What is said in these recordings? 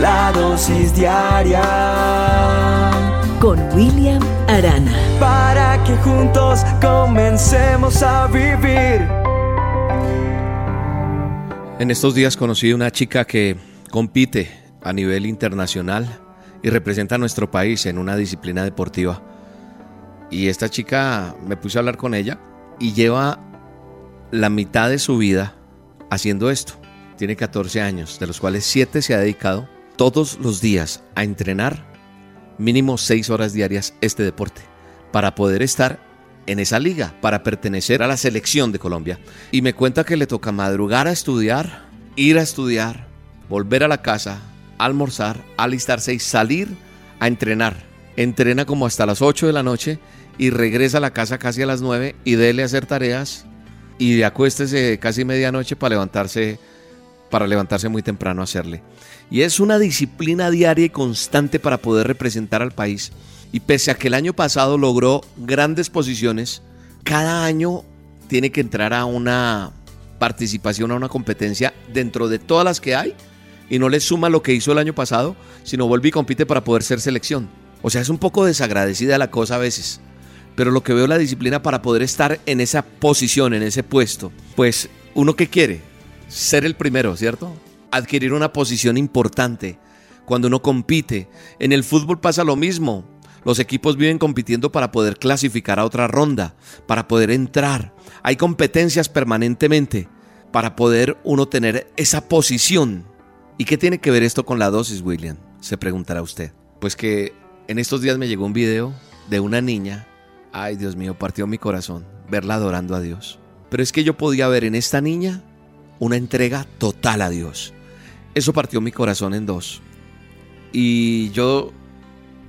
la dosis diaria con William Arana. Para que juntos comencemos a vivir. En estos días conocí a una chica que compite a nivel internacional y representa a nuestro país en una disciplina deportiva. Y esta chica me puse a hablar con ella y lleva la mitad de su vida haciendo esto. Tiene 14 años, de los cuales 7 se ha dedicado todos los días a entrenar mínimo 6 horas diarias este deporte para poder estar en esa liga, para pertenecer a la selección de Colombia. Y me cuenta que le toca madrugar a estudiar, ir a estudiar, volver a la casa, almorzar, alistarse y salir a entrenar. Entrena como hasta las 8 de la noche y regresa a la casa casi a las 9 y dele a hacer tareas y acuéstese casi medianoche para levantarse para levantarse muy temprano a hacerle. Y es una disciplina diaria y constante para poder representar al país. Y pese a que el año pasado logró grandes posiciones, cada año tiene que entrar a una participación, a una competencia dentro de todas las que hay y no le suma lo que hizo el año pasado, sino vuelve y compite para poder ser selección. O sea, es un poco desagradecida la cosa a veces. Pero lo que veo la disciplina para poder estar en esa posición, en ese puesto, pues uno que quiere ser el primero, ¿cierto? Adquirir una posición importante cuando uno compite. En el fútbol pasa lo mismo. Los equipos viven compitiendo para poder clasificar a otra ronda, para poder entrar. Hay competencias permanentemente para poder uno tener esa posición. ¿Y qué tiene que ver esto con la dosis, William? Se preguntará usted. Pues que en estos días me llegó un video de una niña Ay, Dios mío, partió mi corazón verla adorando a Dios. Pero es que yo podía ver en esta niña una entrega total a Dios. Eso partió mi corazón en dos. Y yo,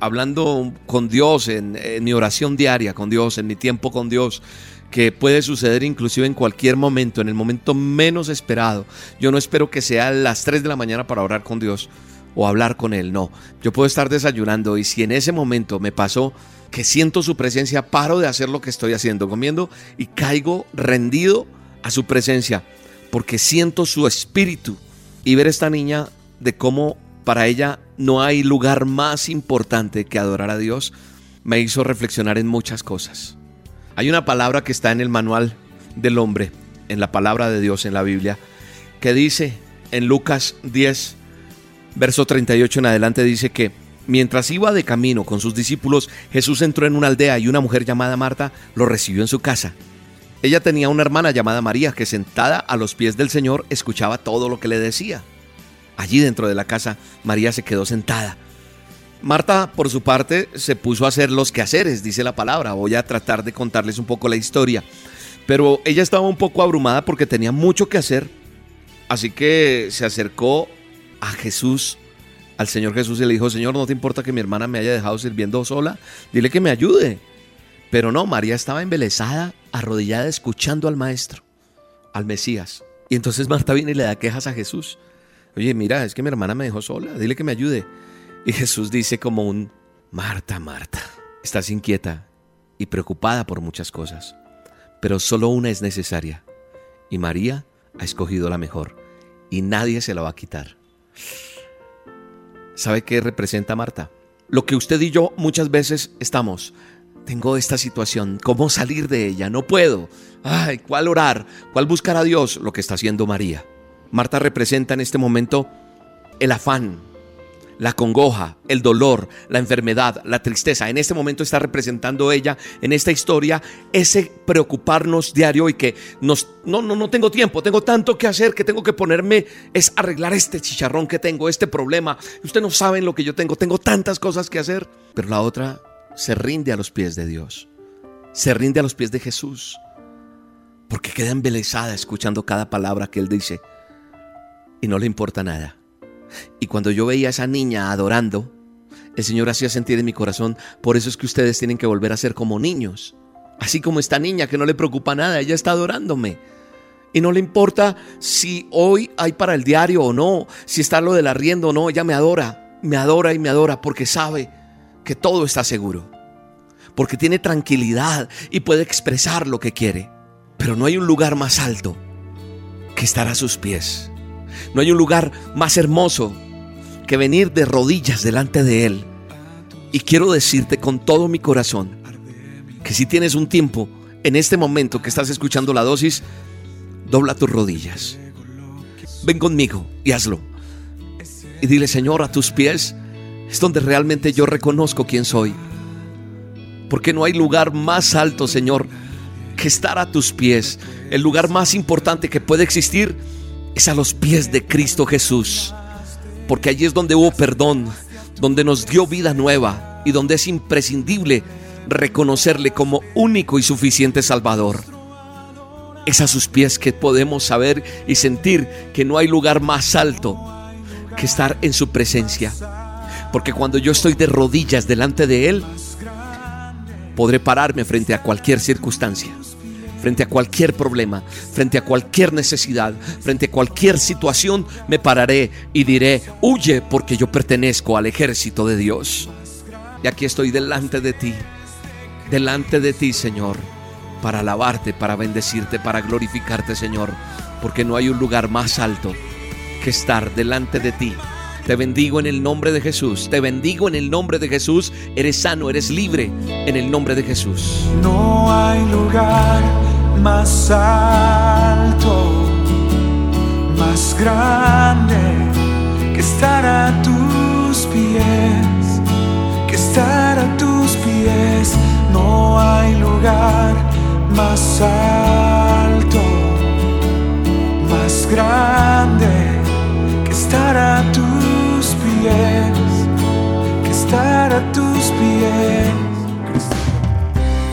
hablando con Dios, en, mi oración diaria con Dios, en mi tiempo con Dios, que puede suceder inclusive en cualquier momento, en el momento menos esperado. Yo no espero que sea las 3 de la mañana para orar con Dios o hablar con Él, no. Yo puedo estar desayunando y si en ese momento me pasó que siento su presencia, paro de hacer lo que estoy haciendo, comiendo y caigo rendido a su presencia, porque siento su espíritu y ver esta niña de cómo para ella no hay lugar más importante que adorar a Dios, me hizo reflexionar en muchas cosas. Hay una palabra que está en el manual del hombre, en la palabra de Dios en la Biblia, que dice en Lucas 10, verso 38 en adelante, dice que Mientras iba de camino con sus discípulos, Jesús entró en una aldea y una mujer llamada Marta lo recibió en su casa. Ella tenía una hermana llamada María que sentada a los pies del Señor escuchaba todo lo que le decía. Allí dentro de la casa, María se quedó sentada. Marta, por su parte, se puso a hacer los quehaceres, dice la palabra. Voy a tratar de contarles un poco la historia. Pero ella estaba un poco abrumada porque tenía mucho que hacer. Así que se acercó a Jesús al Señor Jesús y le dijo, Señor, ¿no te importa que mi hermana me haya dejado sirviendo sola? Dile que me ayude. Pero no, María estaba embelesada, arrodillada, escuchando al Maestro, al Mesías. Y entonces Marta viene y le da quejas a Jesús. Oye, mira, es que mi hermana me dejó sola, dile que me ayude. Y Jesús dice como un, Marta, Marta, estás inquieta y preocupada por muchas cosas, pero solo una es necesaria. Y María ha escogido la mejor, y nadie se la va a quitar. ¿Sabe qué representa Marta? Lo que usted y yo muchas veces estamos. Tengo esta situación, ¿cómo salir de ella? No puedo. Ay, ¿cuál orar? ¿Cuál buscar a Dios? Lo que está haciendo María. Marta representa en este momento el afán, la congoja, el dolor, la enfermedad, la tristeza. En este momento está representando ella en esta historia ese preocuparnos diario y que nos no no no tengo tiempo, tengo tanto que hacer que tengo que ponerme es arreglar este chicharrón que tengo, este problema. Usted no sabe lo que yo tengo, tengo tantas cosas que hacer, pero la otra se rinde a los pies de Dios. Se rinde a los pies de Jesús. Porque queda embelesada escuchando cada palabra que él dice y no le importa nada. Y cuando yo veía a esa niña adorando, el Señor hacía sentir en mi corazón, por eso es que ustedes tienen que volver a ser como niños. Así como esta niña que no le preocupa nada, ella está adorándome. Y no le importa si hoy hay para el diario o no, si está lo del arriendo o no, ella me adora, me adora y me adora porque sabe que todo está seguro. Porque tiene tranquilidad y puede expresar lo que quiere. Pero no hay un lugar más alto que estar a sus pies. No hay un lugar más hermoso que venir de rodillas delante de Él. Y quiero decirte con todo mi corazón que si tienes un tiempo en este momento que estás escuchando la dosis, dobla tus rodillas. Ven conmigo y hazlo. Y dile, Señor, a tus pies es donde realmente yo reconozco quién soy. Porque no hay lugar más alto, Señor, que estar a tus pies. El lugar más importante que puede existir es a los pies de Cristo Jesús. Porque allí es donde hubo perdón, donde nos dio vida nueva y donde es imprescindible reconocerle como único y suficiente Salvador. Es a sus pies que podemos saber y sentir que no hay lugar más alto que estar en su presencia. Porque cuando yo estoy de rodillas delante de Él, podré pararme frente a cualquier circunstancia, frente a cualquier problema, frente a cualquier necesidad, frente a cualquier situación, me pararé y diré, huye porque yo pertenezco al ejército de Dios. Y aquí estoy delante de ti, delante de ti, Señor, para alabarte, para bendecirte, para glorificarte, Señor, porque no hay un lugar más alto que estar delante de ti te bendigo en el nombre de Jesús. Te bendigo en el nombre de Jesús. Eres sano, eres libre en el nombre de Jesús. No hay lugar más alto, más grande que estar a tus pies,